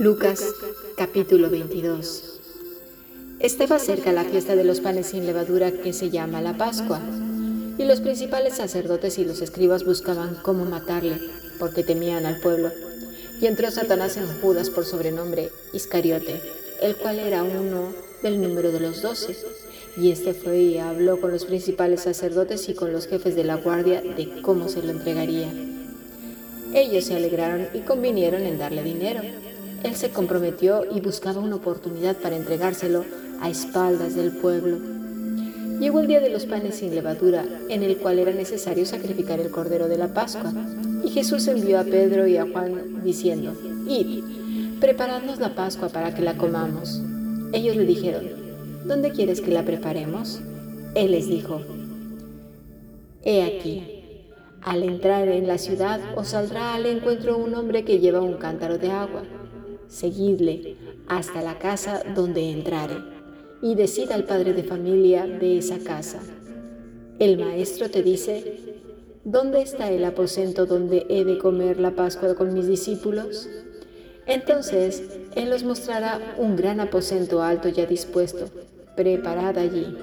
Lucas capítulo 22 Estaba cerca la fiesta de los panes sin levadura que se llama la Pascua, y los principales sacerdotes y los escribas buscaban cómo matarle, porque temían al pueblo. Y entró Satanás en Judas por sobrenombre Iscariote, el cual era uno del número de los doce. Y este fue y habló con los principales sacerdotes y con los jefes de la guardia de cómo se lo entregaría. Ellos se alegraron y convinieron en darle dinero él se comprometió y buscaba una oportunidad para entregárselo a espaldas del pueblo. Llegó el día de los panes sin levadura, en el cual era necesario sacrificar el cordero de la Pascua. Y Jesús envió a Pedro y a Juan diciendo, Id, preparadnos la Pascua para que la comamos. Ellos le dijeron, ¿dónde quieres que la preparemos? Él les dijo, He aquí, al entrar en la ciudad os saldrá al encuentro un hombre que lleva un cántaro de agua seguidle hasta la casa donde entrare y decida al padre de familia de esa casa. El maestro te dice, ¿dónde está el aposento donde he de comer la Pascua con mis discípulos? Entonces él os mostrará un gran aposento alto ya dispuesto, preparad allí.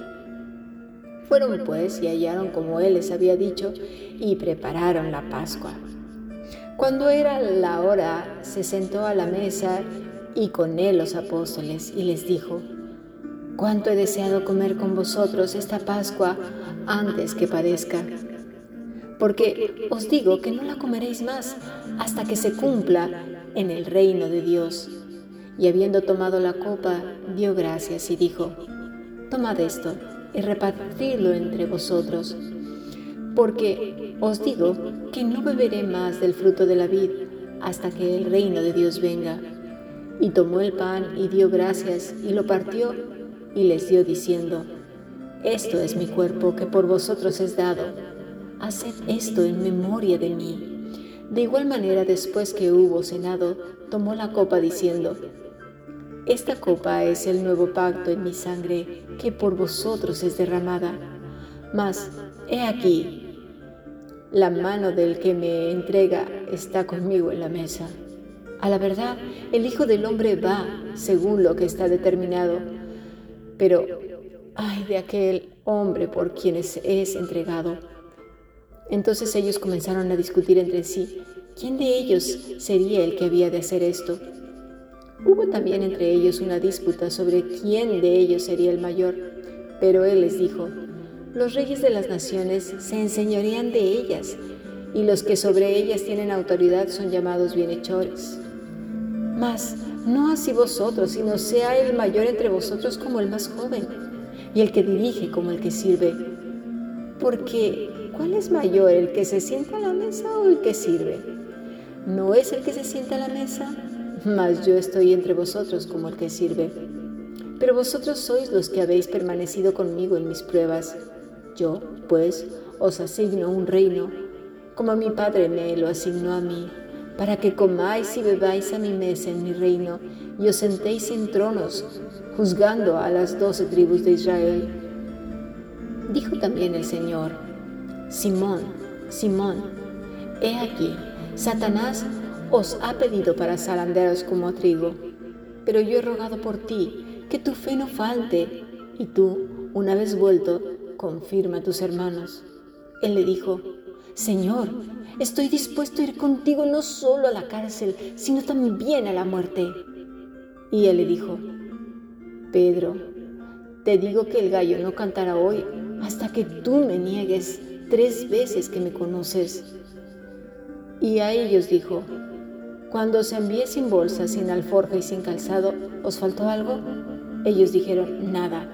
Fueron pues y hallaron como él les había dicho y prepararon la Pascua. Cuando era la hora, se sentó a la mesa y con él los apóstoles y les dijo, cuánto he deseado comer con vosotros esta Pascua antes que padezca. Porque os digo que no la comeréis más hasta que se cumpla en el reino de Dios. Y habiendo tomado la copa, dio gracias y dijo, tomad esto y repartidlo entre vosotros porque os digo que no beberé más del fruto de la vid hasta que el reino de Dios venga. Y tomó el pan y dio gracias y lo partió y les dio diciendo, Esto es mi cuerpo que por vosotros es dado, haced esto en memoria de mí. De igual manera después que hubo cenado, tomó la copa diciendo, Esta copa es el nuevo pacto en mi sangre que por vosotros es derramada. Mas, he aquí, la mano del que me entrega está conmigo en la mesa. A la verdad, el Hijo del Hombre va según lo que está determinado, pero ay de aquel hombre por quien es, entregado. Entonces ellos comenzaron a discutir entre sí, ¿quién de ellos sería el que había de hacer esto? Hubo también entre ellos una disputa sobre quién de ellos sería el mayor, pero él les dijo, los reyes de las naciones se enseñorean de ellas, y los que sobre ellas tienen autoridad son llamados bienhechores. Mas no así vosotros, sino sea el mayor entre vosotros como el más joven, y el que dirige como el que sirve. Porque, ¿cuál es mayor, el que se sienta a la mesa o el que sirve? ¿No es el que se sienta a la mesa? Mas yo estoy entre vosotros como el que sirve. Pero vosotros sois los que habéis permanecido conmigo en mis pruebas yo, pues, os asigno un reino, como mi Padre me lo asignó a mí, para que comáis y bebáis a mi mesa en mi reino, y os sentéis en tronos, juzgando a las doce tribus de Israel. Dijo también el Señor, Simón, Simón, he aquí, Satanás os ha pedido para zarandearos como trigo, pero yo he rogado por ti, que tu fe no falte, y tú, una vez vuelto, confirma a tus hermanos. Él le dijo, Señor, estoy dispuesto a ir contigo no solo a la cárcel, sino también a la muerte. Y él le dijo, Pedro, te digo que el gallo no cantará hoy hasta que tú me niegues tres veces que me conoces. Y a ellos dijo, cuando os envié sin bolsa, sin alforja y sin calzado, ¿os faltó algo? Ellos dijeron, nada.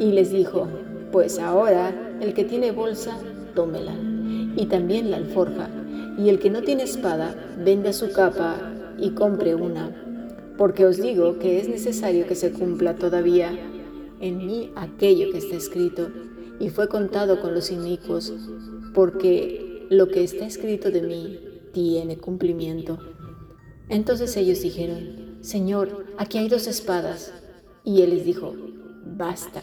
Y les dijo, pues ahora el que tiene bolsa, tómela, y también la alforja, y el que no tiene espada, venda su capa y compre una, porque os digo que es necesario que se cumpla todavía en mí aquello que está escrito, y fue contado con los inicuos, porque lo que está escrito de mí tiene cumplimiento. Entonces ellos dijeron, Señor, aquí hay dos espadas. Y él les dijo, basta.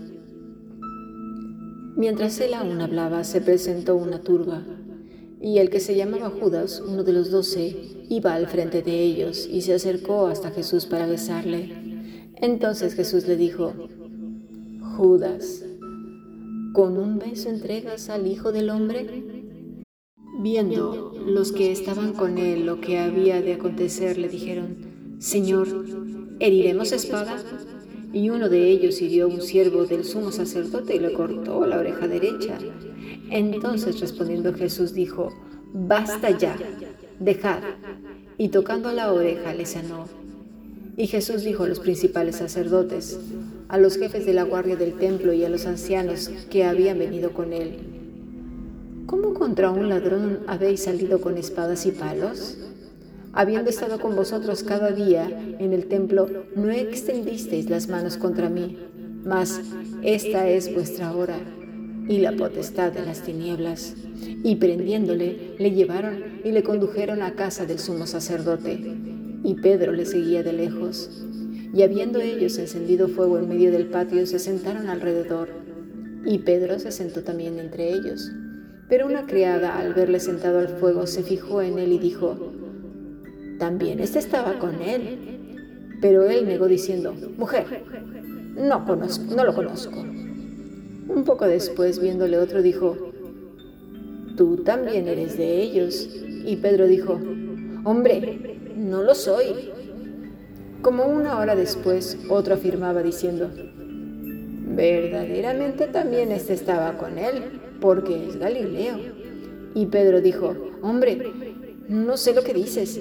Mientras él aún hablaba, se presentó una turba, y el que se llamaba Judas, uno de los doce, iba al frente de ellos y se acercó hasta Jesús para besarle. Entonces Jesús le dijo, Judas, ¿Con un beso entregas al Hijo del Hombre? Viendo los que estaban con él lo que había de acontecer, le dijeron, Señor, ¿heriremos espada? Y uno de ellos hirió un siervo del sumo sacerdote y le cortó la oreja derecha. Entonces respondiendo Jesús dijo, Basta ya, dejad. Y tocando la oreja le sanó. Y Jesús dijo a los principales sacerdotes, a los jefes de la guardia del templo y a los ancianos que habían venido con él, ¿cómo contra un ladrón habéis salido con espadas y palos? Habiendo estado con vosotros cada día en el templo, no extendisteis las manos contra mí, mas esta es vuestra hora y la potestad de las tinieblas. Y prendiéndole, le llevaron y le condujeron a casa del sumo sacerdote y Pedro le seguía de lejos. Y habiendo ellos encendido fuego en medio del patio, se sentaron alrededor, y Pedro se sentó también entre ellos. Pero una criada, al verle sentado al fuego, se fijó en él y dijo, también éste estaba con él. Pero él negó diciendo, mujer, no, conozco, no lo conozco. Un poco después, viéndole otro, dijo, tú también eres de ellos. Y Pedro dijo, hombre, no lo soy. Como una hora después, otro afirmaba diciendo, verdaderamente también éste estaba con él, porque es Galileo. Y Pedro dijo, hombre, no sé lo que dices.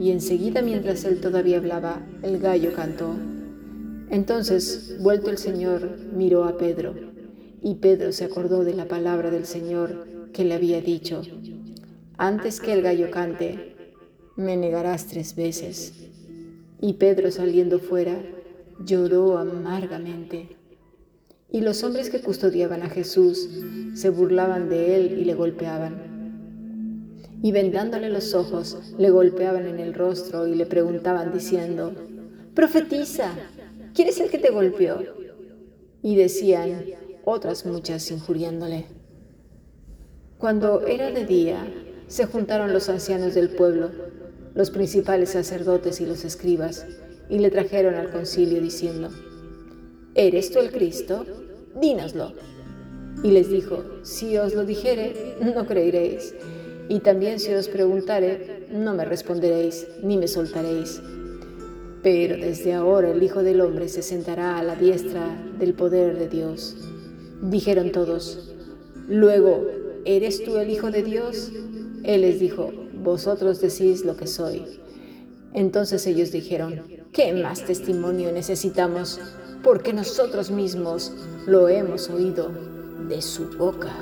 Y enseguida, mientras él todavía hablaba, el gallo cantó. Entonces, vuelto el Señor, miró a Pedro, y Pedro se acordó de la palabra del Señor que le había dicho, antes que el gallo cante, me negarás tres veces. Y Pedro saliendo fuera, lloró amargamente. Y los hombres que custodiaban a Jesús se burlaban de él y le golpeaban. Y vendándole los ojos, le golpeaban en el rostro y le preguntaban diciendo, Profetiza, ¿quién es el que te golpeó? Y decían otras muchas injuriándole. Cuando era de día, se juntaron los ancianos del pueblo los principales sacerdotes y los escribas, y le trajeron al concilio diciendo, ¿Eres tú el Cristo? Dínoslo. Y les dijo, si os lo dijere, no creeréis, y también si os preguntare, no me responderéis, ni me soltaréis. Pero desde ahora el Hijo del Hombre se sentará a la diestra del poder de Dios. Dijeron todos, luego, ¿eres tú el Hijo de Dios? Él les dijo, vosotros decís lo que soy. Entonces ellos dijeron, ¿qué más testimonio necesitamos? Porque nosotros mismos lo hemos oído de su boca.